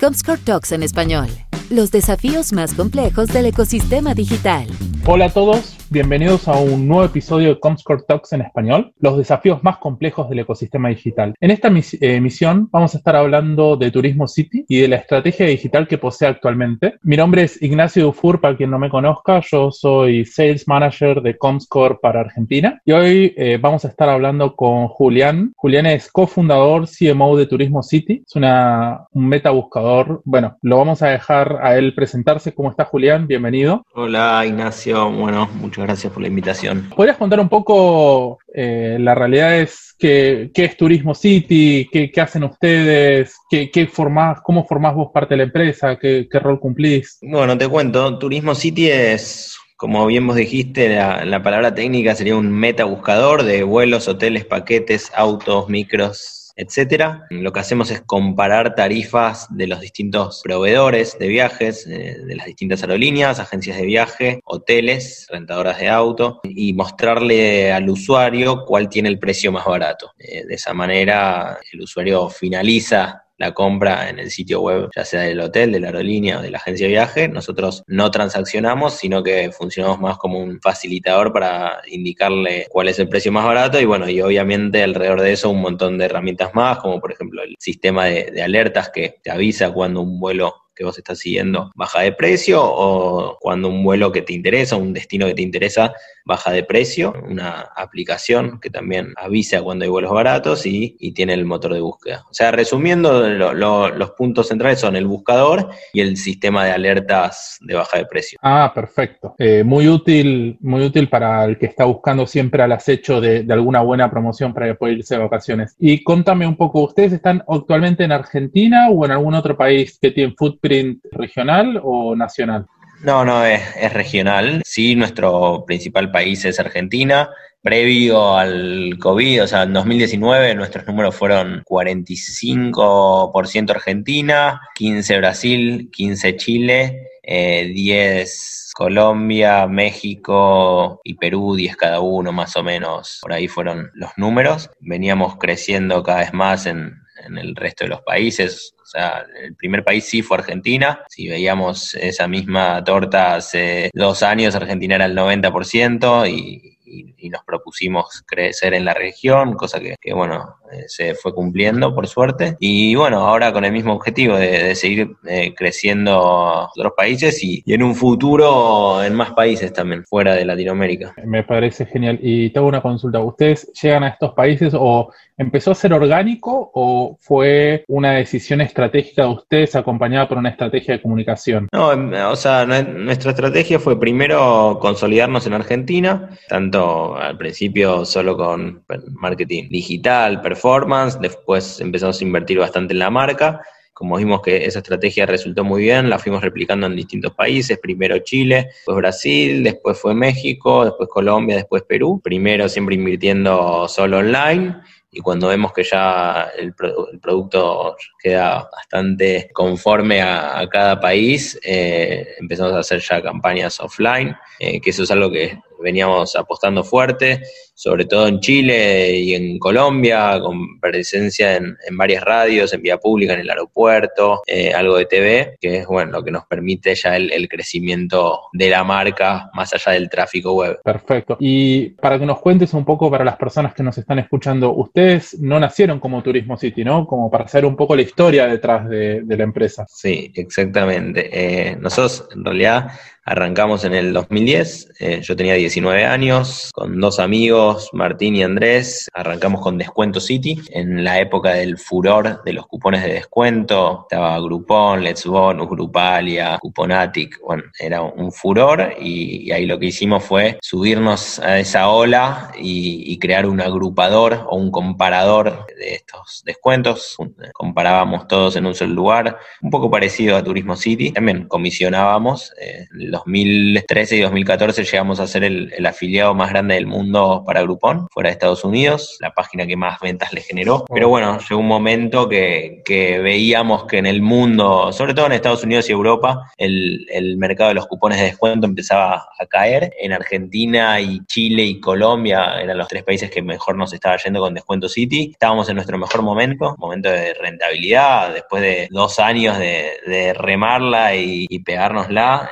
Comscore Talks en español. Los desafíos más complejos del ecosistema digital. Hola a todos, bienvenidos a un nuevo episodio de Comscore Talks en español, los desafíos más complejos del ecosistema digital. En esta emisión vamos a estar hablando de Turismo City y de la estrategia digital que posee actualmente. Mi nombre es Ignacio Dufour, para quien no me conozca, yo soy Sales Manager de Comscore para Argentina y hoy eh, vamos a estar hablando con Julián. Julián es cofundador, CMO de Turismo City, es una, un meta buscador. Bueno, lo vamos a dejar a él presentarse. ¿Cómo está Julián? Bienvenido. Hola Ignacio, bueno, muchas gracias por la invitación. ¿Podrías contar un poco, eh, la realidad es qué, qué es Turismo City, qué, qué hacen ustedes, qué, qué formás, cómo formás vos parte de la empresa, qué, qué rol cumplís? Bueno, te cuento, Turismo City es como bien vos dijiste, la, la, palabra técnica sería un meta buscador de vuelos, hoteles, paquetes, autos, micros, etcétera. Lo que hacemos es comparar tarifas de los distintos proveedores de viajes, eh, de las distintas aerolíneas, agencias de viaje, hoteles, rentadoras de auto, y mostrarle al usuario cuál tiene el precio más barato. Eh, de esa manera, el usuario finaliza la compra en el sitio web, ya sea del hotel, de la aerolínea o de la agencia de viaje. Nosotros no transaccionamos, sino que funcionamos más como un facilitador para indicarle cuál es el precio más barato y bueno, y obviamente alrededor de eso un montón de herramientas más, como por ejemplo el sistema de, de alertas que te avisa cuando un vuelo que vos estás siguiendo baja de precio o cuando un vuelo que te interesa, un destino que te interesa, baja de precio, una aplicación que también avisa cuando hay vuelos baratos y, tiene el motor de búsqueda. O sea, resumiendo, los puntos centrales son el buscador y el sistema de alertas de baja de precio. Ah, perfecto. Eh, muy útil, muy útil para el que está buscando siempre al acecho de, de alguna buena promoción para poder irse de vacaciones. Y contame un poco, ¿ustedes están actualmente en Argentina o en algún otro país que tiene footprint regional o nacional? No, no, es, regional. Sí, nuestro principal país es Argentina. Previo al COVID, o sea, en 2019 nuestros números fueron 45% Argentina, 15 Brasil, 15 Chile, eh, 10 Colombia, México y Perú, 10 cada uno más o menos. Por ahí fueron los números. Veníamos creciendo cada vez más en, en el resto de los países. O sea, el primer país sí fue Argentina. Si veíamos esa misma torta hace dos años, Argentina era el 90% y, y, y nos propusimos crecer en la región, cosa que, que bueno, se fue cumpliendo por suerte. Y bueno, ahora con el mismo objetivo de, de seguir eh, creciendo otros países y, y, en un futuro en más países también, fuera de Latinoamérica. Me parece genial. Y tengo una consulta. ¿Ustedes llegan a estos países o empezó a ser orgánico o fue una decisión estratégica de ustedes acompañada por una estrategia de comunicación? No, o sea, nuestra estrategia fue primero consolidarnos en Argentina, tanto al principio solo con marketing digital, performance, después empezamos a invertir bastante en la marca. Como vimos que esa estrategia resultó muy bien, la fuimos replicando en distintos países, primero Chile, después Brasil, después fue México, después Colombia, después Perú. Primero siempre invirtiendo solo online y cuando vemos que ya el, producto queda bastante conforme a, a cada país, eh, empezamos a hacer ya campañas offline, eh, que eso es algo que veníamos apostando fuerte, sobre todo en Chile y en Colombia, con presencia en, en varias radios, en vía pública, en el aeropuerto, eh, algo de TV, que es bueno lo que nos permite ya el, el, crecimiento de la marca más allá del tráfico web. Perfecto. Y para que nos cuentes un poco para las personas que nos están escuchando, ustedes no nacieron como Turismo City, ¿no? Como para saber un poco la historia detrás de, de la empresa. Sí, exactamente. Eh, nosotros en realidad Arrancamos en el 2010, eh, yo tenía 19 años, con dos amigos, Martín y Andrés, arrancamos con Descuento City, en la época del furor de los cupones de descuento, estaba Groupon, Let's Bonus, Grupalia, Cuponatic, bueno, era un furor y, ahí lo que hicimos fue subirnos a esa ola y, crear un agrupador o un comparador de estos descuentos, comparábamos todos en un solo lugar, un poco parecido a Turismo City, también comisionábamos eh, los 2013 y 2014 llegamos a ser el, afiliado más grande del mundo para Groupon, fuera de Estados Unidos, la página que más ventas le generó. Pero bueno, llegó un momento que, veíamos que en el mundo, sobre todo en Estados Unidos y Europa, el, el mercado de los cupones de descuento empezaba a caer. En Argentina y Chile y Colombia eran los tres países que mejor nos estaba yendo con Descuento City. Estábamos en nuestro mejor momento, momento de rentabilidad, después de dos años de, remarla y, y pegárnosla.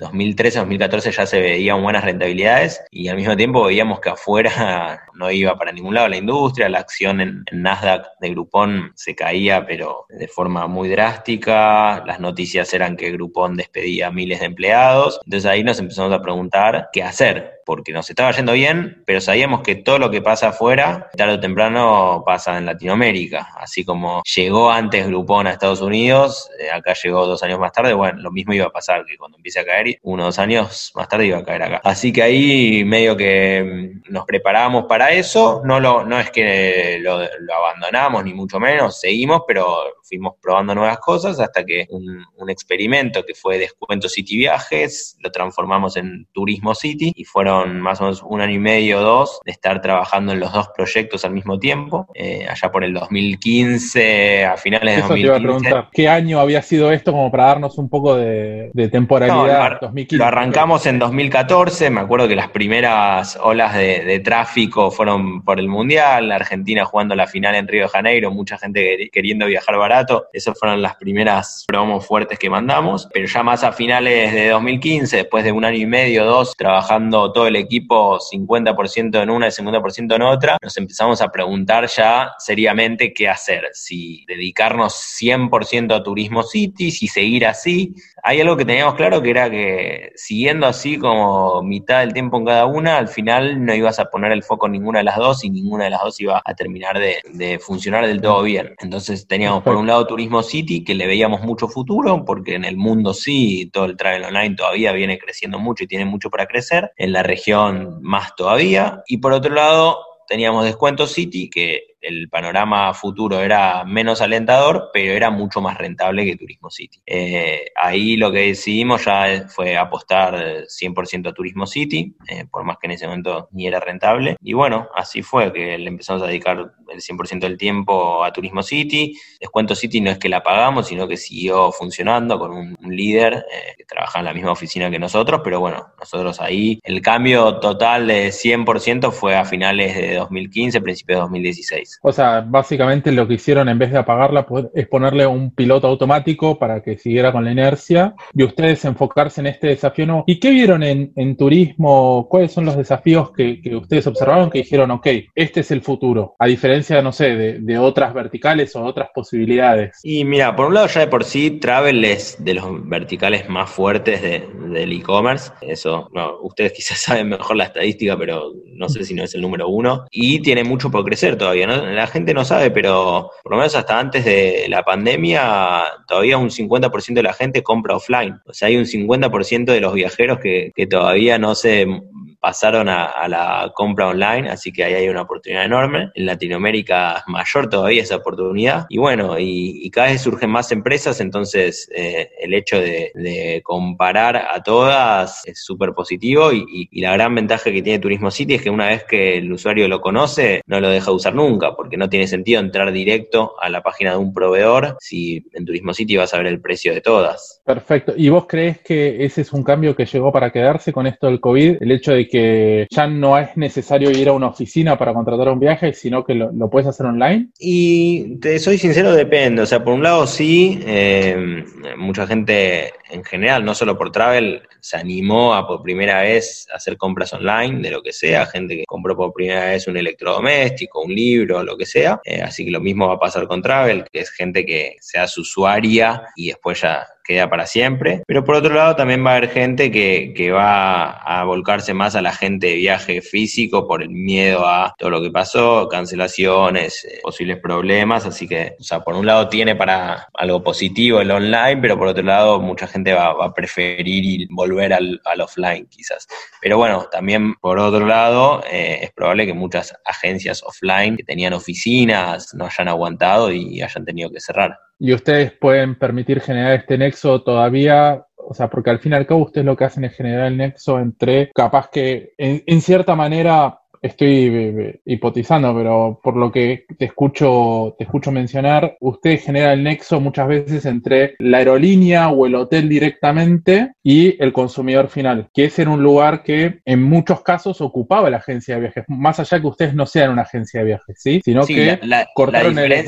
2013-2014 ya se veían buenas rentabilidades y al mismo tiempo veíamos que afuera no iba para ningún lado la industria, la acción en, Nasdaq de Groupon se caía, pero de forma muy drástica. Las noticias eran que Groupon despedía miles de empleados. Entonces ahí nos empezamos a preguntar qué hacer porque nos estaba yendo bien, pero sabíamos que todo lo que pasa afuera, tarde o temprano pasa en Latinoamérica. Así como llegó antes Groupon a Estados Unidos, eh, acá llegó dos años más tarde, bueno, lo mismo iba a pasar, que cuando empiece a caer, uno o dos años más tarde iba a caer acá. Así que ahí medio que mm, nos preparamos para eso, no, lo, no es que lo, abandonamos, ni mucho menos, seguimos, pero fuimos probando nuevas cosas hasta que un, un experimento que fue Descuento City Viajes, lo transformamos en Turismo City y fueron más o menos un año y medio o dos de estar trabajando en los dos proyectos al mismo tiempo, eh, allá por el 2015, a finales de 2015. Te iba a preguntar, ¿qué año había sido esto como para darnos un poco de, temporalidad? lo, arrancamos en 2014, me acuerdo que las primeras olas de, tráfico fueron por el Mundial, Argentina jugando la final en Río de Janeiro, mucha gente queriendo viajar barato, esas fueron las primeras promos fuertes que mandamos, pero ya más a finales de 2015, después de un año y medio, dos, trabajando todo el equipo 50% en una y 50% en otra, nos empezamos a preguntar ya seriamente qué hacer, si dedicarnos 100% a Turismo City, si seguir así. Hay algo que teníamos claro que era que siguiendo así como mitad del tiempo en cada una, al final no ibas a poner el foco en ninguna de las dos y ninguna de las dos iba a terminar de, funcionar del todo bien. Entonces teníamos por un lado Turismo City, que le veíamos mucho futuro, porque en el mundo sí, todo el travel online todavía viene creciendo mucho y tiene mucho para crecer. En la región más todavía. Y por otro lado, teníamos Descuento City, que el panorama futuro era menos alentador, pero era mucho más rentable que Turismo City. Eh, ahí lo que decidimos ya fue apostar 100% a Turismo City, eh, por más que en ese momento ni era rentable. Y bueno, así fue que le empezamos a dedicar el 100% del tiempo a Turismo City. Descuento City no es que la pagamos, sino que siguió funcionando con un, líder eh, que trabaja en la misma oficina que nosotros, pero bueno, nosotros ahí el cambio total de 100% fue a finales de 2015, principios de 2016. O sea, básicamente lo que hicieron en vez de apagarla pues, es ponerle un piloto automático para que siguiera con la inercia y ustedes enfocarse en este desafío. ¿no? ¿Y qué vieron en, turismo? ¿Cuáles son los desafíos que, ustedes observaron que dijeron, ok, este es el futuro? A diferencia, no sé, de, otras verticales o otras posibilidades. Y mira, por un lado ya de por sí, Travel es de los verticales más fuertes del e-commerce. Eso, no, ustedes quizás saben mejor la estadística, pero no sé si no es el número uno. Y tiene mucho por crecer todavía, ¿no? La gente no sabe, pero por lo menos hasta antes de la pandemia, todavía un 50% de la gente compra offline. O sea, hay un 50% de los viajeros que, que todavía no se pasaron a, la compra online, así que ahí hay una oportunidad enorme. En Latinoamérica es mayor todavía esa oportunidad. Y bueno, y, cada vez surgen más empresas, entonces eh, el hecho de, comparar a todas es súper positivo y, la gran ventaja que tiene Turismo City es que una vez que el usuario lo conoce, no lo deja usar nunca, porque no tiene sentido entrar directo a la página de un proveedor si en Turismo City vas a ver el precio de todas. Perfecto. ¿Y vos crees que ese es un cambio que llegó para quedarse con esto del COVID? El hecho de que ya no es necesario ir a una oficina para contratar un viaje, sino que lo, puedes hacer online? Y te soy sincero, depende. O sea, por un lado sí, eh, mucha gente en general, no solo por travel, se animó a por primera vez hacer compras online de lo que sea, gente que compró por primera vez un electrodoméstico, un libro, lo que sea. Eh, así que lo mismo va a pasar con travel, que es gente que se hace usuaria y después ya queda para siempre. Pero por otro lado también va a haber gente que, que, va a volcarse más a la gente de viaje físico por el miedo a todo lo que pasó, cancelaciones, eh, posibles problemas. Así que, o sea, por un lado tiene para algo positivo el online, pero por otro lado mucha gente va, a preferir ir, volver al, offline quizás. Pero bueno, también por otro lado eh, es probable que muchas agencias offline que tenían oficinas no hayan aguantado y hayan tenido que cerrar y ustedes pueden permitir generar este nexo todavía O sea, porque al fin y al cabo ustedes lo que hacen es generar el nexo entre, capaz que en cierta manera estoy eh, eh, hipotizando, pero por lo que te escucho, te escucho mencionar, usted genera el nexo muchas veces entre la aerolínea o el hotel directamente y el consumidor final, que es en un lugar que en muchos casos ocupaba la agencia de viajes, más allá que ustedes no sean una agencia de viajes, ¿sí? Sino que la, cortaron el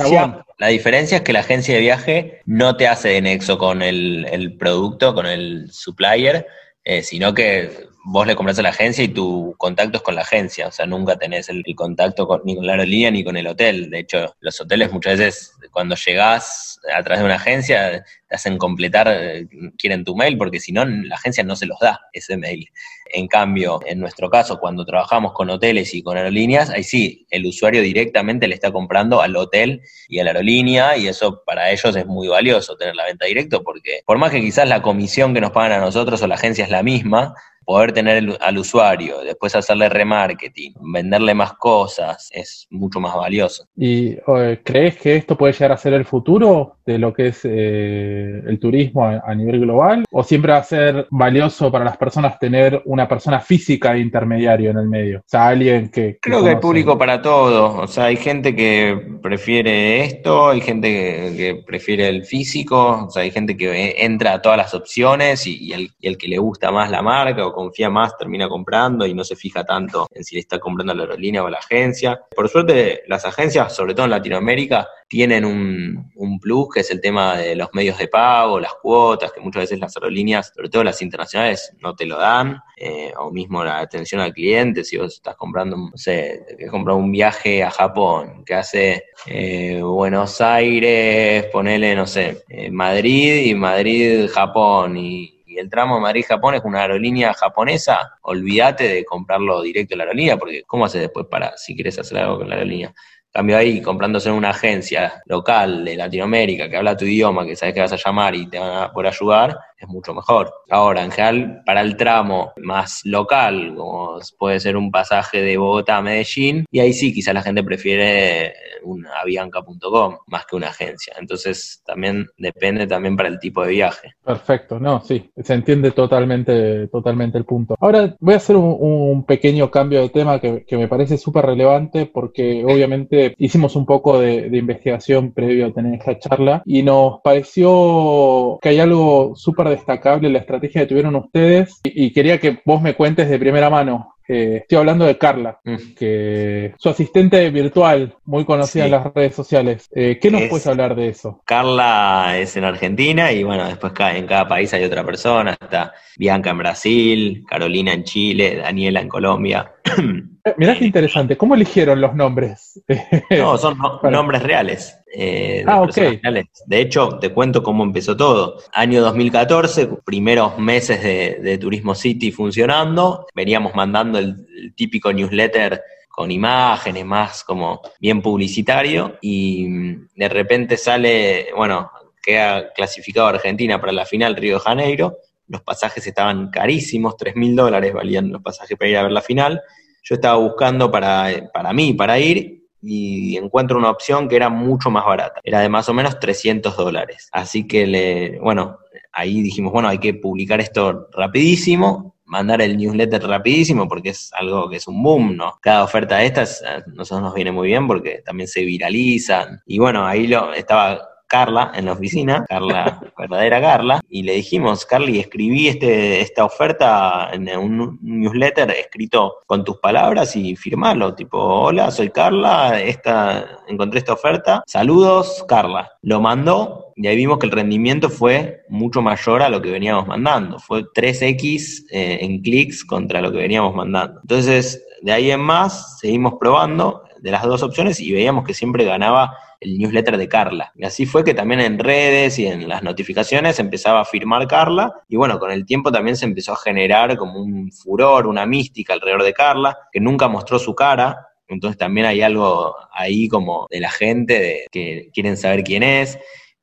La diferencia es que la agencia de viaje no te hace de nexo con el, producto, con el supplier, eh, sino que vos le compras a la agencia y tu contacto es con la agencia, o sea, nunca tenés el, contacto ni con la aerolínea ni con el hotel. De hecho, los hoteles muchas veces cuando llegás a través de una agencia te hacen completar, eh, quieren tu mail, porque si no, la agencia no se los da ese mail. En cambio, en nuestro caso, cuando trabajamos con hoteles y con aerolíneas, ahí sí, el usuario directamente le está comprando al hotel y a la aerolínea, y eso para ellos es muy valioso tener la venta directo, porque por más que quizás la comisión que nos pagan a nosotros o la agencia es la misma, poder tener al usuario, después hacerle remarketing, venderle más cosas, es mucho más valioso. ¿Y crees que esto puede llegar a ser el futuro de lo que es eh, el turismo a, nivel global? ¿O siempre va a ser valioso para las personas tener una persona física de intermediario en el medio? O sea, alguien que... Creo que hay público para todo. O sea, hay gente que prefiere esto, hay gente que, prefiere el físico, o sea, hay gente que entra a todas las opciones y, el, y el que le gusta más la marca o confía más termina comprando y no se fija tanto en si le está comprando a la aerolínea o a la agencia. Por suerte, las agencias, sobre todo en Latinoamérica, tienen un, plus, que es el tema de los medios de pago, las cuotas, que muchas veces las aerolíneas, sobre todo las internacionales, no te lo dan, eh, o mismo la atención al cliente, si vos estás comprando, no sé, que comprar un viaje a Japón, que hace eh, Buenos Aires, ponele, no sé, eh, Madrid y Madrid-Japón, y y el tramo Madrid-Japón es una aerolínea japonesa, olvídate de comprarlo directo en la aerolínea, porque ¿cómo haces después para, si quieres hacer algo con la aerolínea? Cambio ahí, comprándose en una agencia local de Latinoamérica que habla tu idioma, que sabes que vas a llamar y te van a poder ayudar, es mucho mejor. Ahora, en general, para el tramo más local, como puede ser un pasaje de Bogotá a Medellín, y ahí sí, quizá la gente prefiere un avianca.com más que una agencia. Entonces, también depende también para el tipo de viaje. Perfecto, no, sí, se entiende totalmente, totalmente el punto. Ahora voy a hacer un, pequeño cambio de tema que, me parece súper relevante porque obviamente hicimos un poco de, de investigación previo a tener esta charla y nos pareció que hay algo súper destacable la estrategia que tuvieron ustedes y, quería que vos me cuentes de primera mano. Eh, estoy hablando de Carla, mm. que su asistente virtual, muy conocida en las redes sociales. Eh, ¿Qué nos puedes hablar de eso? Carla es en Argentina y bueno, después en cada país hay otra persona. Está Bianca en Brasil, Carolina en Chile, Daniela en Colombia. Eh, mirá qué interesante, ¿cómo eligieron los nombres? No, son nombres reales. Eh, de ah, De hecho, te cuento cómo empezó todo. Año 2014, primeros meses de, Turismo City funcionando, veníamos mandando el, típico newsletter con imágenes, más como bien publicitario, y de repente sale, bueno, queda clasificado Argentina para la final Río de Janeiro, los pasajes estaban carísimos, 3 mil dólares valían los pasajes para ir a ver la final, yo estaba buscando para, para mí, para ir, y encuentro una opción que era mucho más barata. Era de más o menos 300 dólares. Así que, le, bueno, ahí dijimos, bueno, hay que publicar esto rapidísimo, mandar el newsletter rapidísimo porque es algo que es un boom, ¿no? Cada oferta de estas a nosotros nos viene muy bien porque también se viralizan. Y bueno, ahí lo estaba Carla en la oficina, Carla, verdadera Carla, y le dijimos, Carly, escribí este, esta oferta en un newsletter escrito con tus palabras y firmarlo, tipo, hola, soy Carla, esta, encontré esta oferta, saludos, Carla. Lo mandó y ahí vimos que el rendimiento fue mucho mayor a lo que veníamos mandando, fue 3x eh, en clics contra lo que veníamos mandando. Entonces, de ahí en más, seguimos probando de las dos opciones y veíamos que siempre ganaba el newsletter de Carla. Y así fue que también en redes y en las notificaciones empezaba a firmar Carla y bueno, con el tiempo también se empezó a generar como un furor, una mística alrededor de Carla, que nunca mostró su cara, entonces también hay algo ahí como de la gente de que quieren saber quién es.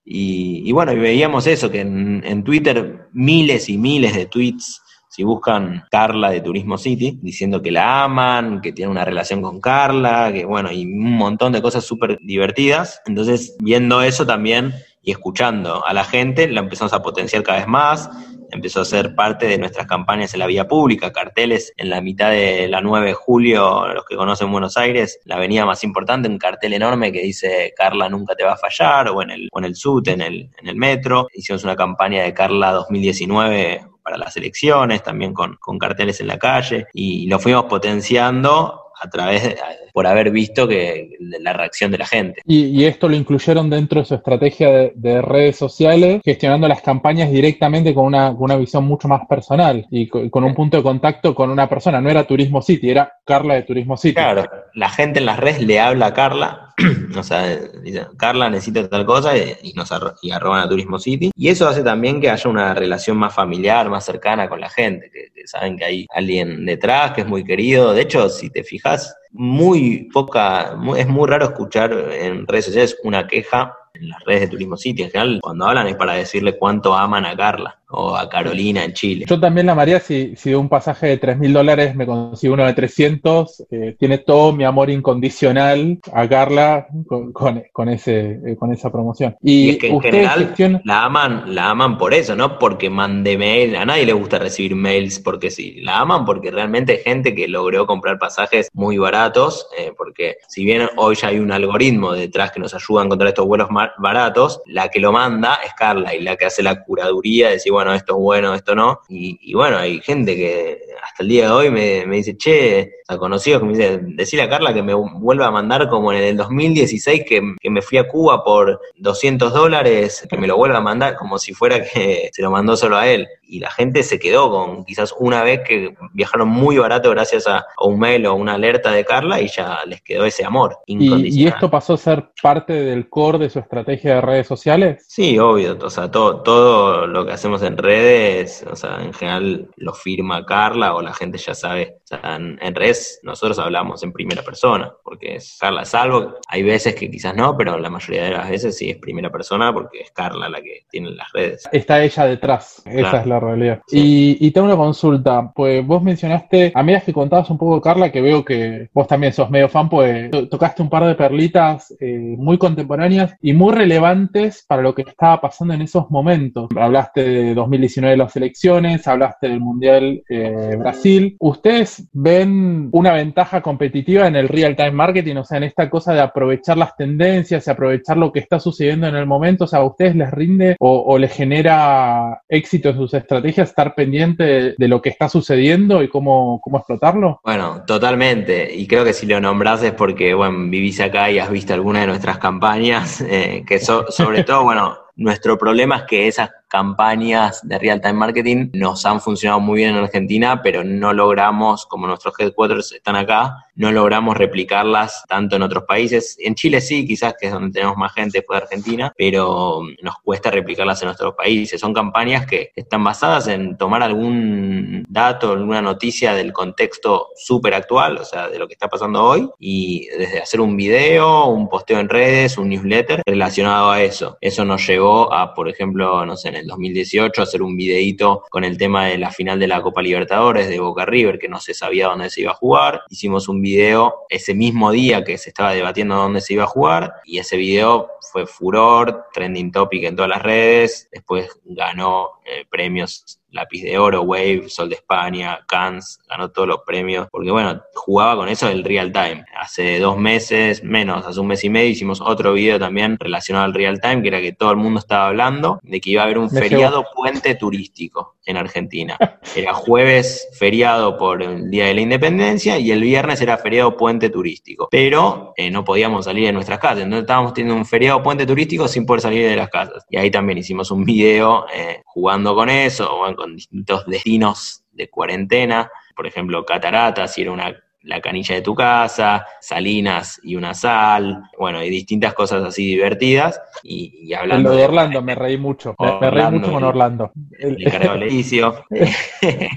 Y, bueno, y veíamos eso, que en, en Twitter miles y miles de tweets si buscan Carla de Turismo City, diciendo que la aman, que tiene una relación con Carla, que bueno, y un montón de cosas súper divertidas. Entonces, viendo eso también y escuchando a la gente, la empezamos a potenciar cada vez más, empezó a ser parte de nuestras campañas en la vía pública, carteles en la mitad de la 9 de julio, los que conocen Buenos Aires, la avenida más importante, un cartel enorme que dice Carla nunca te va a fallar, o en el, en el SUT, en el, en el metro. Hicimos una campaña de Carla 2019 para las elecciones, también con, con carteles en la calle, y lo fuimos potenciando a través de, por haber visto que la reacción de la gente. Y, esto lo incluyeron dentro de su estrategia de, redes sociales, gestionando las campañas directamente con una, con una visión mucho más personal y con, un punto de contacto con una persona. No era Turismo City, era Carla de Turismo City. Claro, la gente en las redes le habla a Carla, o sea, dice, Carla necesita tal cosa y, nos y arroban a Turismo City. Y eso hace también que haya una relación más familiar, más cercana con la gente, que, que saben que hay alguien detrás, que es muy querido. De hecho, si te fijas, muy poca, es muy raro escuchar en redes sociales una queja en las redes de Turismo City. En general, cuando hablan es para decirle cuánto aman a Carla o a Carolina en Chile. Yo también la María, si, si de un pasaje de 3 mil dólares me consigo uno de 300, eh, tiene todo mi amor incondicional a Carla con, con, ese, eh, con esa promoción. Y, es que en general la aman, la aman por eso, no porque mande mail, a nadie le gusta recibir mails porque sí, la aman porque realmente hay gente que logró comprar pasajes muy baratos, eh, porque si bien hoy ya hay un algoritmo detrás que nos ayuda a encontrar estos vuelos baratos, la que lo manda es Carla y la que hace la curaduría de decir, bueno, esto es bueno, esto no. Y, bueno, hay gente que hasta el día de hoy me, dice, che, a conocidos que me dicen, decirle a Carla que me vuelva a mandar como en el 2016 que, que me fui a Cuba por 200 dólares, que me lo vuelva a mandar como si fuera que se lo mandó solo a él y la gente se quedó con quizás una vez que viajaron muy barato gracias a, un mail o una alerta de Carla y ya les quedó ese amor incondicional. ¿Y, esto pasó a ser parte del core de su estrategia de redes sociales? Sí, obvio, o sea, todo, todo lo que hacemos en redes, o sea, en general lo firma Carla o la gente ya sabe, o sea, en, redes nosotros hablamos en primera persona, porque es Carla, salvo, hay veces que quizás no, pero la mayoría de las veces sí es primera persona porque es Carla la que tiene las redes. Está ella detrás, esa es la realidad. Y, tengo una consulta, pues vos mencionaste, a medida que contabas un poco, Carla, que veo que vos también sos medio fan, pues tocaste un par de perlitas eh, muy contemporáneas y muy relevantes para lo que estaba pasando en esos momentos. Hablaste de 2019 de las elecciones, hablaste del Mundial eh, Brasil. ¿Ustedes ven una ventaja competitiva en el real-time marketing? O sea, en esta cosa de aprovechar las tendencias y aprovechar lo que está sucediendo en el momento. O sea, ¿a ustedes les rinde o, les genera éxito en sus estrategia estar pendiente de, lo que está sucediendo y cómo, cómo explotarlo? Bueno, totalmente. Y creo que si lo nombras es porque, bueno, vivís acá y has visto alguna de nuestras campañas, eh, que sobre todo, bueno, nuestro problema es que esas campañas de real-time marketing nos han funcionado muy bien en Argentina, pero no logramos, como nuestros headquarters están acá, no logramos replicarlas tanto en otros países. En Chile sí, quizás que es donde tenemos más gente después de Argentina, pero nos cuesta replicarlas en nuestros países. Son campañas que están basadas en tomar algún dato, alguna noticia del contexto súper actual, o sea, de lo que está pasando hoy, y desde hacer un video, un posteo en redes, un newsletter relacionado a eso. Eso nos llevó a, por ejemplo, no sé, el 2018 hacer un videíto con el tema de la final de la Copa Libertadores de Boca River, que no se sabía dónde se iba a jugar. Hicimos un video ese mismo día que se estaba debatiendo dónde se iba a jugar y ese video fue furor, trending topic en todas las redes. Después ganó eh, premios Lápiz de Oro, Wave, Sol de España, Cannes, ganó todos los premios, porque bueno, jugaba con eso del real time. Hace dos meses, menos, hace un mes y medio, hicimos otro video también relacionado al real time, que era que todo el mundo estaba hablando de que iba a haber un feriado puente turístico en Argentina. Era jueves feriado por el Día de la Independencia y el viernes era feriado puente turístico. Pero eh, no podíamos salir de nuestras casas, entonces estábamos teniendo un feriado puente turístico sin poder salir de las casas. Y ahí también hicimos un video eh, jugando con eso, con distintos destinos de cuarentena, por ejemplo, cataratas, si era una la canilla de tu casa, salinas y una sal, bueno, y distintas cosas así divertidas. Y, hablando. Lo de Orlando, me reí mucho. me reí mucho con Orlando. El, el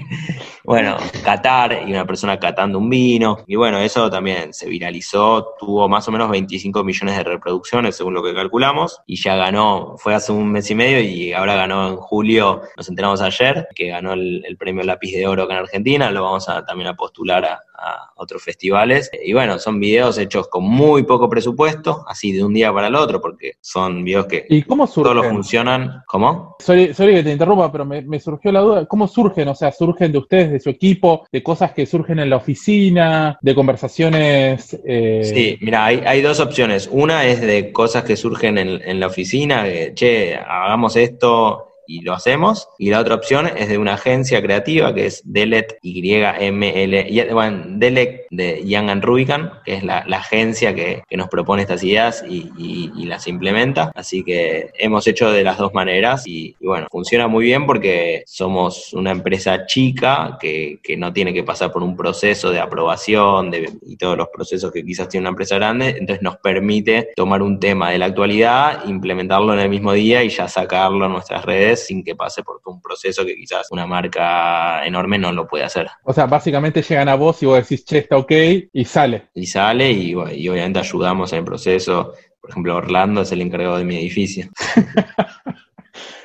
bueno, Qatar y una persona catando un vino. Y bueno, eso también se viralizó, tuvo más o menos 25 millones de reproducciones según lo que calculamos y ya ganó, fue hace un mes y medio y ahora ganó en julio, nos enteramos ayer, que ganó el, el premio Lápiz de Oro acá en Argentina, lo vamos a, también a postular a, a otros festivales. Y bueno, son videos hechos con muy poco presupuesto, así de un día para el otro, porque son videos que ¿Y cómo surgen? solo funcionan. ¿Cómo? Sorry, sorry que te interrumpa, pero me, me surgió la duda. ¿Cómo surgen? O sea, ¿surgen de ustedes, de su equipo, de cosas que surgen en la oficina, de conversaciones? eh, Sí, mira, hay, hay dos opciones. Una es de cosas que surgen en, en la oficina, de, che, hagamos esto y lo hacemos. Y la otra opción es de una agencia creativa que es Delet YML, bueno, Delet de Young and Rubicon, que es la, agencia que, que nos propone estas ideas y, y- las implementa. Así que hemos hecho de las dos maneras y, bueno, funciona muy bien porque somos una empresa chica que, que no tiene que pasar por un proceso de aprobación de, y todos los procesos que quizás tiene una empresa grande, entonces nos permite tomar un tema de la actualidad, implementarlo en el mismo día y ya sacarlo en nuestras redes sin que pase por un proceso que quizás una marca enorme no lo puede hacer. O sea, básicamente llegan a vos y vos decís, che, está ok, y sale. Y sale y, bueno, y obviamente ayudamos en el proceso. Por ejemplo, Orlando es el encargado de mi edificio.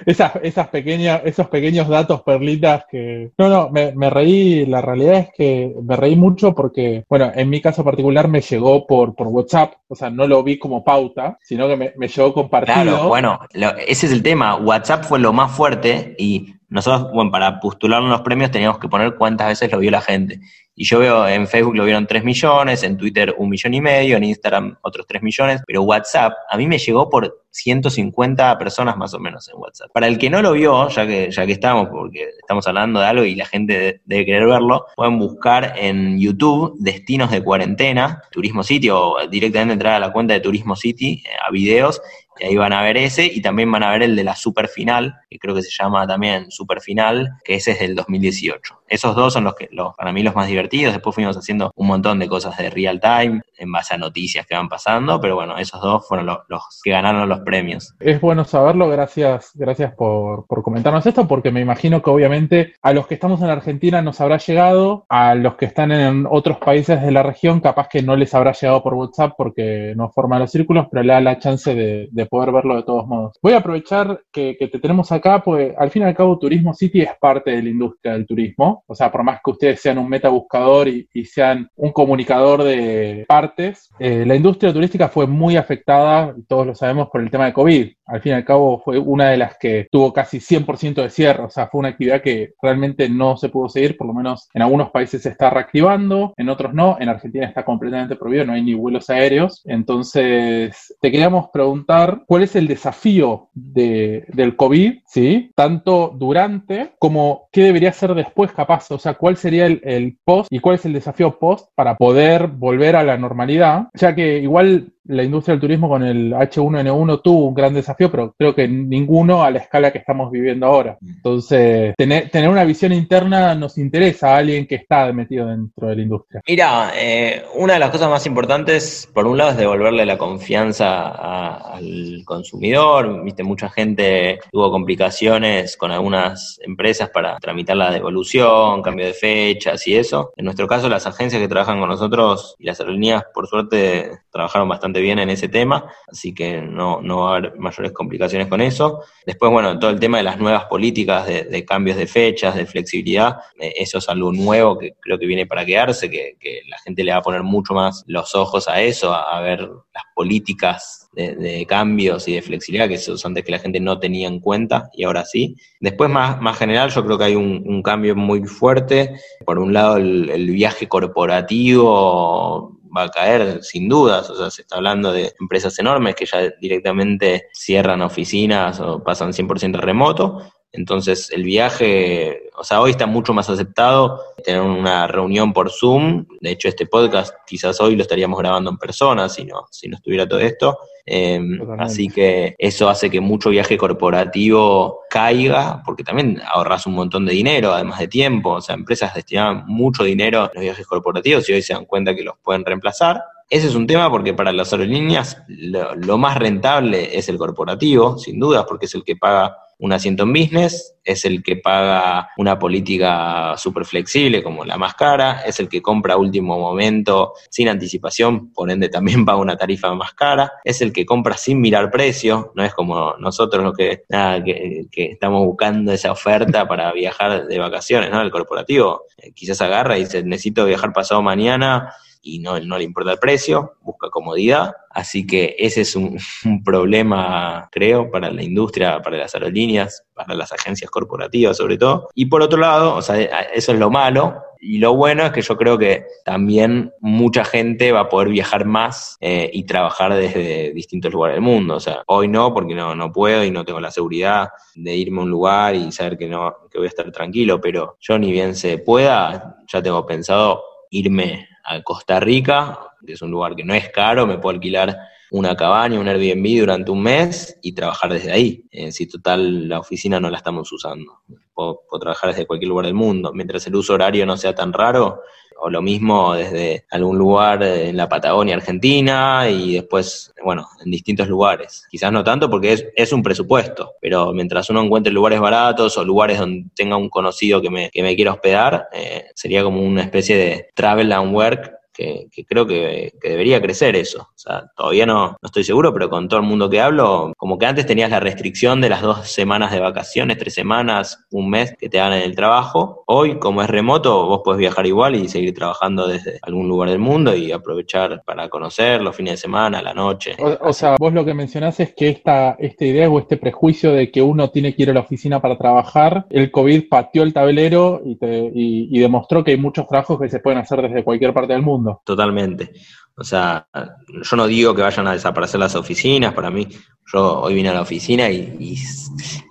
Esas, esas pequeñas, esos pequeños datos, perlitas que... No, no, me, me reí, la realidad es que me reí mucho porque, bueno, en mi caso particular me llegó por, por WhatsApp, o sea, no lo vi como pauta, sino que me, me llegó compartido. Claro, bueno, lo- ese es el tema. WhatsApp fue lo más fuerte y nosotros, bueno, para postular los premios teníamos que poner cuántas veces lo vio la gente. Y yo veo en Facebook lo vieron 3 millones, en Twitter un millón y medio, en Instagram otros 3 millones, pero WhatsApp a mí me llegó por 150 personas más o menos en WhatsApp. Para el que no lo vio, ya que, ya que estamos, porque estamos hablando de algo y la gente de- debe querer verlo, pueden buscar en YouTube destinos de cuarentena, Turismo City, o directamente entrar a la cuenta de Turismo City, eh, a videos, y ahí van a ver ese y también van a ver el de la super final, que creo que se llama también super final, que ese es del 2018. Esos dos son los que los, para mí los más divertidos. Después fuimos haciendo un montón de cosas de real time en base a noticias que van pasando, pero bueno, esos dos fueron los, que ganaron los premios. Es bueno saberlo, gracias, gracias por, por comentarnos esto, porque me imagino que obviamente a los que estamos en Argentina nos habrá llegado, a los que están en otros países de la región capaz que no les habrá llegado por WhatsApp porque no forma los círculos, pero le da la chance de poder verlo de todos modos. Voy a aprovechar que, te tenemos acá, porque al fin y al cabo Turismo City es parte de la industria del turismo, o sea, por más que ustedes sean un meta buscador y, y sean un comunicador de partes, eh, la industria turística fue muy afectada, todos lo sabemos, por el tema de COVID. Al fin y al cabo fue una de las que tuvo casi 100% de cierre, o sea, fue una actividad que realmente no se pudo seguir, por lo menos en algunos países se está reactivando, en otros no, en Argentina está completamente prohibido, no hay ni vuelos aéreos. Entonces, te queríamos preguntar cuál es el desafío de, del COVID, ¿sí? Tanto durante como qué debería ser después capaz, o sea, cuál sería el, el post y cuál es el desafío post para poder volver a la normalidad, ya que igual la industria del turismo con el H1N1 tuvo un gran desafío, pero creo que ninguno a la escala que estamos viviendo ahora. Entonces, tener, tener una visión interna nos interesa a alguien que está metido dentro de la industria. Mira, eh, una de las cosas más importantes, por un lado, es devolverle la confianza a- al consumidor. Viste, mucha gente tuvo complicaciones con algunas empresas para tramitar la devolución, cambio de fechas y eso. En nuestro caso, las agencias que trabajan con nosotros y las aerolíneas, por suerte, trabajaron bastante bien en ese tema, así que no, no va a haber mayores complicaciones con eso. Después, bueno, todo el tema de las nuevas políticas de, cambios de fechas, de flexibilidad, eh, eso es algo nuevo que creo que viene para quedarse, que, que la gente le va a poner mucho más los ojos a eso, a, ver las políticas de, cambios y de flexibilidad, que esos antes que la gente no tenía en cuenta y ahora sí. Después, más, más general, yo creo que hay un, cambio muy fuerte. Por un lado, el viaje corporativo va a caer sin dudas, o sea, se está hablando de empresas enormes que ya directamente cierran oficinas o pasan 100% remoto, entonces el viaje, o sea, hoy está mucho más aceptado tener una reunión por Zoom, de hecho este podcast quizás hoy lo estaríamos grabando en persona si no, si no estuviera todo esto, eh, Totalmente. así que eso hace que mucho viaje corporativo caiga, porque también ahorras un montón de dinero, además de tiempo, o sea, empresas destinaban mucho dinero a los viajes corporativos y hoy se dan cuenta que los pueden reemplazar. Ese es un tema porque para las aerolíneas lo, lo más rentable es el corporativo, sin dudas, porque es el que paga un asiento en business, es el que paga una política súper flexible como la más cara, es el que compra a último momento sin anticipación, por ende también paga una tarifa más cara, es el que compra sin mirar precio, no es como nosotros lo que, que, estamos buscando esa oferta para viajar de vacaciones, ¿no? El corporativo eh, quizás agarra y dice, necesito viajar pasado mañana y no, no le importa el precio, busca comodidad. Así que ese es un, problema, creo, para la industria, para las aerolíneas, para las agencias corporativas sobre todo. Y por otro lado, o sea, eso es lo malo. Y lo bueno es que yo creo que también mucha gente va a poder viajar más eh, y trabajar desde distintos lugares del mundo. O sea, hoy no, porque no, no puedo y no tengo la seguridad de irme a un lugar y saber que, no, que voy a estar tranquilo. Pero yo ni bien se pueda, ya tengo pensado irme a Costa Rica, que es un lugar que no es caro, me puedo alquilar una cabaña, un Airbnb durante un mes y trabajar desde ahí. Eh, si total la oficina no la estamos usando. Puedo, trabajar desde cualquier lugar del mundo. Mientras el uso horario no sea tan raro, o lo mismo desde algún lugar en la Patagonia Argentina y después, bueno, en distintos lugares. Quizás no tanto porque es, es un presupuesto, pero mientras uno encuentre lugares baratos o lugares donde tenga un conocido que me, que me quiera hospedar, eh, sería como una especie de travel and work que, creo que, debería crecer eso. O sea, todavía no, no estoy seguro, pero con todo el mundo que hablo, como que antes tenías la restricción de las dos semanas de vacaciones, tres semanas, un mes que te dan en el trabajo. Hoy, como es remoto, vos podés viajar igual y seguir trabajando desde algún lugar del mundo y aprovechar para conocer los fines de semana, la noche. O, sea, vos lo que mencionás es que esta, esta idea o este prejuicio de que uno tiene que ir a la oficina para trabajar, el COVID pateó el tablero y, te, y demostró que hay muchos trabajos que se pueden hacer desde cualquier parte del mundo. Totalmente. O sea, yo no digo que vayan a desaparecer las oficinas, para mí, yo hoy vine a la oficina y,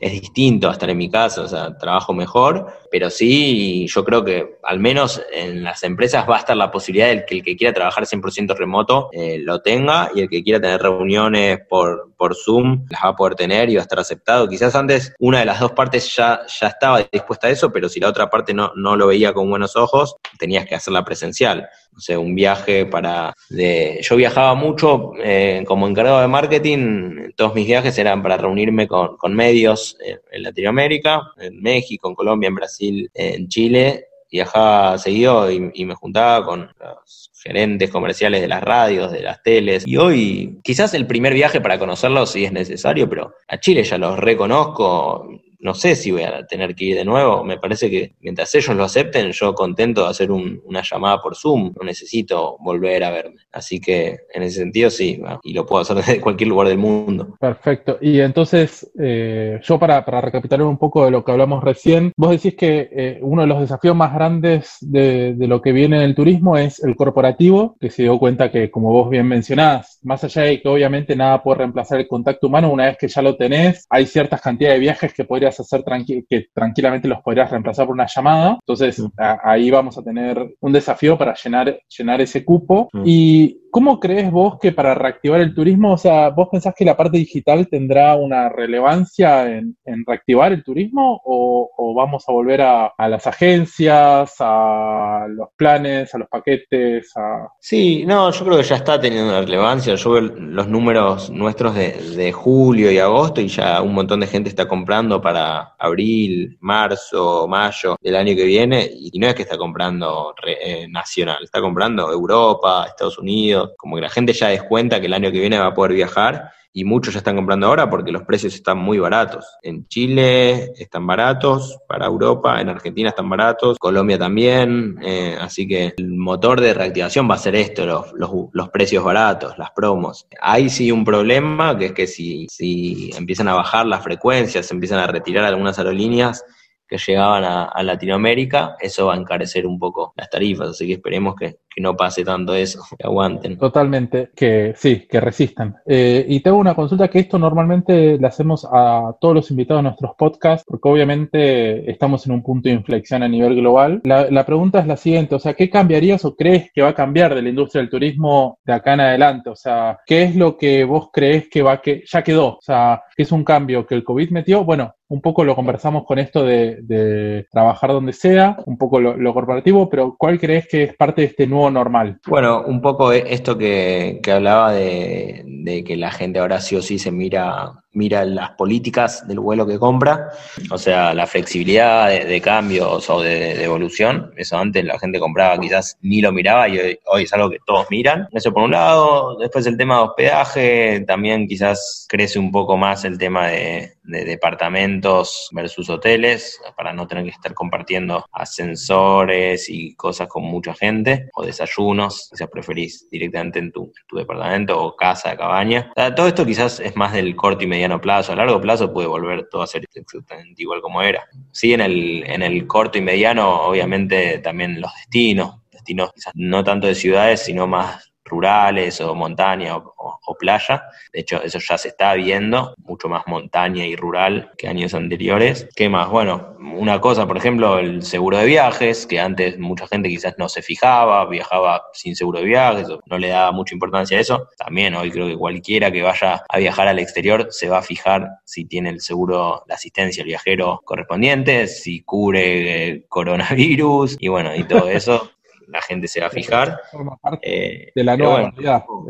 es distinto a estar en mi casa, o sea, trabajo mejor, pero sí, yo creo que al menos en las empresas va a estar la posibilidad de que el que quiera trabajar 100% remoto eh, lo tenga y el que quiera tener reuniones por, por Zoom las va a poder tener y va a estar aceptado. Quizás antes una de las dos partes ya, ya estaba dispuesta a eso, pero si la otra parte no, no lo veía con buenos ojos, tenías que hacerla presencial. O sea, un viaje para yo viajaba mucho eh, como encargado de marketing, todos mis viajes eran para reunirme con, medios en, Latinoamérica, en México, en Colombia, en Brasil, en Chile, viajaba seguido y, me juntaba con los gerentes comerciales de las radios, de las teles. Y hoy, quizás el primer viaje para conocerlos sí es necesario, pero a Chile ya los reconozco, no sé si voy a tener que ir de nuevo. Me parece que mientras ellos lo acepten, yo contento de hacer una llamada por Zoom. No necesito volver a verme. Así que en ese sentido sí, y lo puedo hacer desde cualquier lugar del mundo. Perfecto. Y entonces, eh, yo para, recapitular un poco de lo que hablamos recién, vos decís que eh, uno de los desafíos más grandes de, lo que viene en el turismo es el corporativo, que se dio cuenta que, como vos bien mencionás, más allá de que obviamente nada puede reemplazar el contacto humano, una vez que ya lo tenés, hay ciertas cantidades de viajes que podrías hacer que tranquilamente los podrías reemplazar por una llamada. Entonces ahí vamos a tener un desafío para llenar, llenar ese cupo. Y ¿Cómo crees vos que para reactivar el turismo, o sea, vos pensás que la parte digital tendrá una relevancia en, reactivar el turismo o, vamos a volver a, las agencias, a los planes, a los paquetes? A... Sí, no, yo creo que ya está teniendo una relevancia. Yo veo los números nuestros de, julio y agosto y ya un montón de gente está comprando para abril, marzo, mayo del año que viene y no es que está comprando eh, nacional, está comprando Europa, Estados Unidos como que la gente ya descuenta que el año que viene va a poder viajar y muchos ya están comprando ahora porque los precios están muy baratos. En Chile están baratos, para Europa, en Argentina están baratos, Colombia también, eh, así que el motor de reactivación va a ser esto, los, los, precios baratos, las promos. Hay sí un problema, que es que si, si empiezan a bajar las frecuencias, se empiezan a retirar algunas aerolíneas, que llegaban a, Latinoamérica, eso va a encarecer un poco las tarifas, así que esperemos que, no pase tanto eso, que aguanten. Totalmente, que sí, que resistan. Eh, y tengo una consulta que esto normalmente le hacemos a todos los invitados a nuestros podcasts, porque obviamente estamos en un punto de inflexión a nivel global. La, la pregunta es la siguiente, o sea, ¿qué cambiarías o crees que va a cambiar de la industria del turismo de acá en adelante? O sea, ¿qué es lo que vos crees que va que ya quedó? O sea, ¿qué es un cambio que el COVID metió? Bueno, un poco lo conversamos con esto de, trabajar donde sea, un poco lo, corporativo, pero ¿cuál crees que es parte de este nuevo normal? Bueno, un poco esto que, hablaba de, que la gente ahora sí o sí se mira mira las políticas del vuelo que compra, o sea, la flexibilidad de, cambios o de, evolución. Eso antes la gente compraba, quizás ni lo miraba y hoy, es algo que todos miran. Eso por un lado. Después el tema de hospedaje, también quizás crece un poco más el tema de, departamentos versus hoteles, para no tener que estar compartiendo ascensores y cosas con mucha gente, o desayunos, si preferís directamente en tu, departamento o casa de cabaña. todo esto quizás es más del corto y plazo. A largo plazo puede volver todo a ser exactamente igual como era. Sí, en el, en el corto y mediano, obviamente también los destinos, destinos quizás no tanto de ciudades, sino más rurales o montaña o, playa. De hecho, eso ya se está viendo, mucho más montaña y rural que años anteriores. ¿Qué más? Bueno, una cosa, por ejemplo, el seguro de viajes, que antes mucha gente quizás no se fijaba, viajaba sin seguro de viajes, no le daba mucha importancia a eso. También hoy creo que cualquiera que vaya a viajar al exterior se va a fijar si tiene el seguro, la asistencia al viajero correspondiente, si cubre eh, coronavirus y bueno, y todo eso la gente se va a fijar. Eh, de la nueva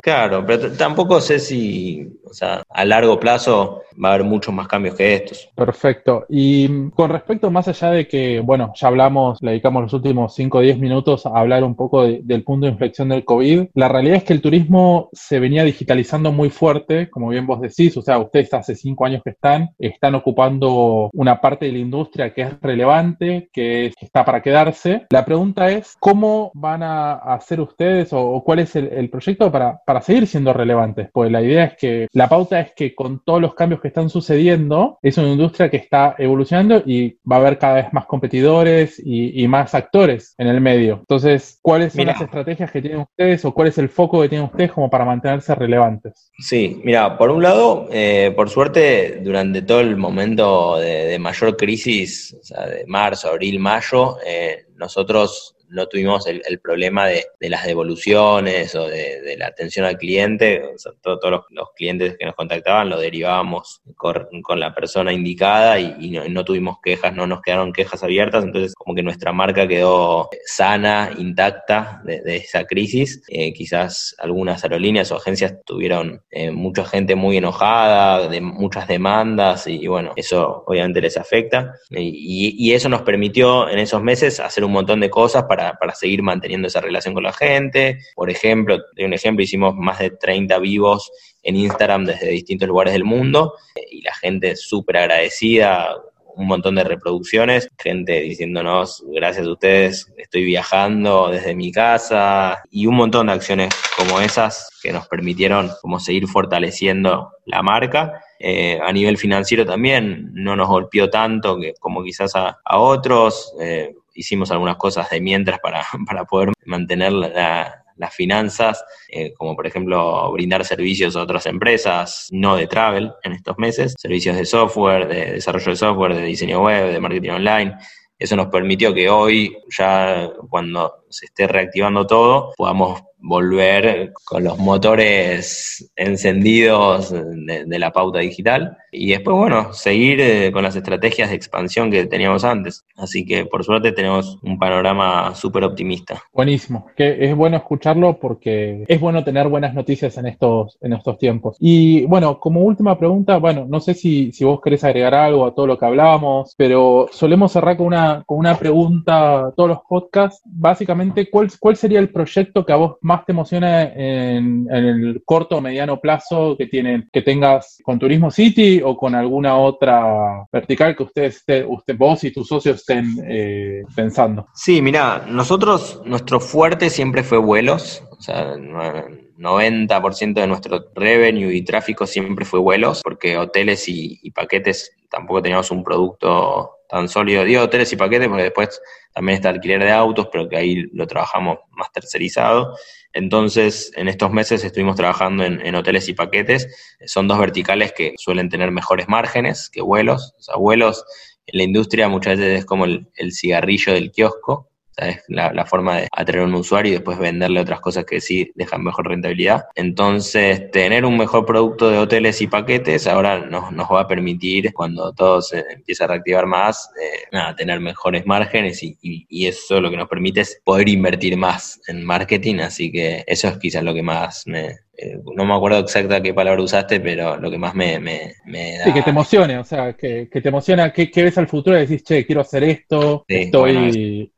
Claro, pero tampoco sé si, o sea, a largo plazo va a haber muchos más cambios que estos. Perfecto. Y con respecto, más allá de que, bueno, ya hablamos, le dedicamos los últimos 5 o 10 minutos a hablar un poco del punto de inflexión del COVID, la realidad es que el turismo se venía digitalizando muy fuerte, como bien vos decís, o sea, ustedes hace 5 años que están, están ocupando una parte de la industria que es relevante, que, está para quedarse. La pregunta es, ¿cómo van a hacer ustedes o, cuál es el, proyecto para, para seguir siendo relevantes? Pues la idea es que, la pauta es que con todos los cambios que están sucediendo, es una industria que está evolucionando y va a haber cada vez más competidores y, más actores en el medio. Entonces, ¿cuáles son las estrategias que tienen ustedes o cuál es el foco que tienen ustedes como para mantenerse relevantes? Sí, mira, por un lado, eh, por suerte, durante todo el momento de, mayor crisis, o sea, de marzo, abril, mayo, eh, nosotros no tuvimos el, problema de, las devoluciones o de, la atención al cliente. todos los, clientes que nos contactaban lo derivábamos con, la persona indicada y, no, tuvimos quejas, no nos quedaron quejas abiertas. Entonces, como que nuestra marca quedó sana, intacta de, esa crisis. Eh, quizás algunas aerolíneas o agencias tuvieron eh, mucha gente muy enojada, de muchas demandas y, bueno, eso obviamente les afecta. Y, y eso nos permitió en esos meses hacer un montón de cosas para para, seguir manteniendo esa relación con la gente. Por ejemplo, de un ejemplo, hicimos más de 30 vivos en Instagram desde distintos lugares del mundo y la gente súper agradecida, un montón de reproducciones, gente diciéndonos, gracias a ustedes, estoy viajando desde mi casa y un montón de acciones como esas que nos permitieron como seguir fortaleciendo la marca. Eh, a nivel financiero también no nos golpeó tanto que, como quizás a, otros. Eh, hicimos algunas cosas de mientras para, para poder mantener las finanzas, eh, como por ejemplo brindar servicios a otras empresas, no de travel en estos meses, servicios de software, de desarrollo de software, de diseño web, de marketing online. Eso nos permitió que hoy, ya cuando se esté reactivando todo, podamos volver con los motores encendidos de, la pauta digital y después, bueno, seguir eh, con las estrategias de expansión que teníamos antes. Así que por suerte tenemos un panorama súper optimista. Buenísimo, que es bueno escucharlo porque es bueno tener buenas noticias en estos, en estos tiempos. Y bueno, como última pregunta, bueno, no sé si, si vos querés agregar algo a todo lo que hablamos, pero solemos cerrar con una, con una pregunta todos los podcasts. Básicamente, ¿cuál, ¿cuál sería el proyecto que a vos más te emociona en, el corto o mediano plazo que tienen, que tengas con Turismo City o con alguna otra vertical que ustedes, usted, vos y tus socios estén eh, pensando? Sí, mira, nosotros, nuestro fuerte siempre fue vuelos, o sea, 90% de nuestro revenue y tráfico siempre fue vuelos, porque hoteles y, y paquetes tampoco teníamos un producto tan sólido. Digo hoteles y paquetes porque después también está alquiler de autos, pero que ahí lo trabajamos más tercerizado. Entonces, en estos meses estuvimos trabajando en, hoteles y paquetes. Son dos verticales que suelen tener mejores márgenes que vuelos. O sea, vuelos en la industria muchas veces es como el cigarrillo del kiosco es la, forma de atraer a un usuario y después venderle otras cosas que sí dejan mejor rentabilidad. Entonces, tener un mejor producto de hoteles y paquetes ahora nos, nos va a permitir, cuando todo se empieza a reactivar más, eh, nada, tener mejores márgenes y, y, eso lo que nos permite es poder invertir más en marketing. Así que eso es quizás lo que más me, eh, no me acuerdo exacta qué palabra usaste, pero lo que más me, da... Sí, que te emocione, o sea, que, te emociona, que, ves al futuro y decís, che, quiero hacer esto, estoy...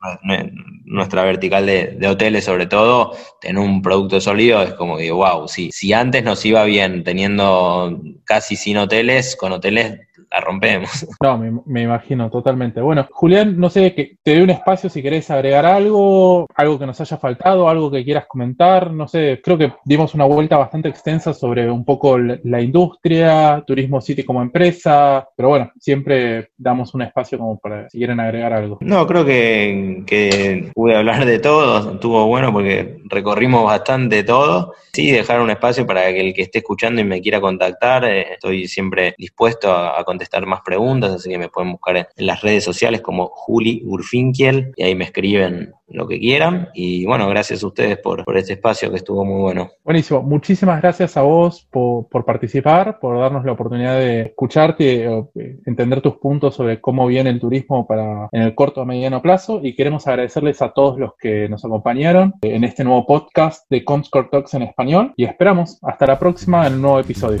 nuestra vertical de, hoteles, sobre todo, tener un producto sólido es como que, wow, sí, si antes nos iba bien teniendo casi sin hoteles, con hoteles la rompemos. No, me, imagino totalmente. Bueno, Julián, no sé, que te doy un espacio si querés agregar algo, algo que nos haya faltado, algo que quieras comentar, no sé, creo que dimos una vuelta bastante extensa sobre un poco la, industria, Turismo City como empresa, pero bueno, siempre damos un espacio como para si quieren agregar algo. No, creo que, que pude hablar de todo, estuvo bueno porque recorrimos bastante todo. Sí, dejar un espacio para que el que esté escuchando y me quiera contactar, eh, estoy siempre dispuesto a, a contestar más preguntas, así que me pueden buscar en, las redes sociales como Juli Urfinkiel y ahí me escriben lo que quieran. Y bueno, gracias a ustedes por, este espacio que estuvo muy bueno. Buenísimo. Muchísimas gracias a vos por, participar, por darnos la oportunidad de escucharte, eh, entender tus puntos sobre cómo viene el turismo para en el corto o mediano plazo. Y queremos agradecerles a todos los que nos acompañaron en este nuevo podcast de Comscore Talks en español. Y esperamos hasta la próxima en un nuevo episodio.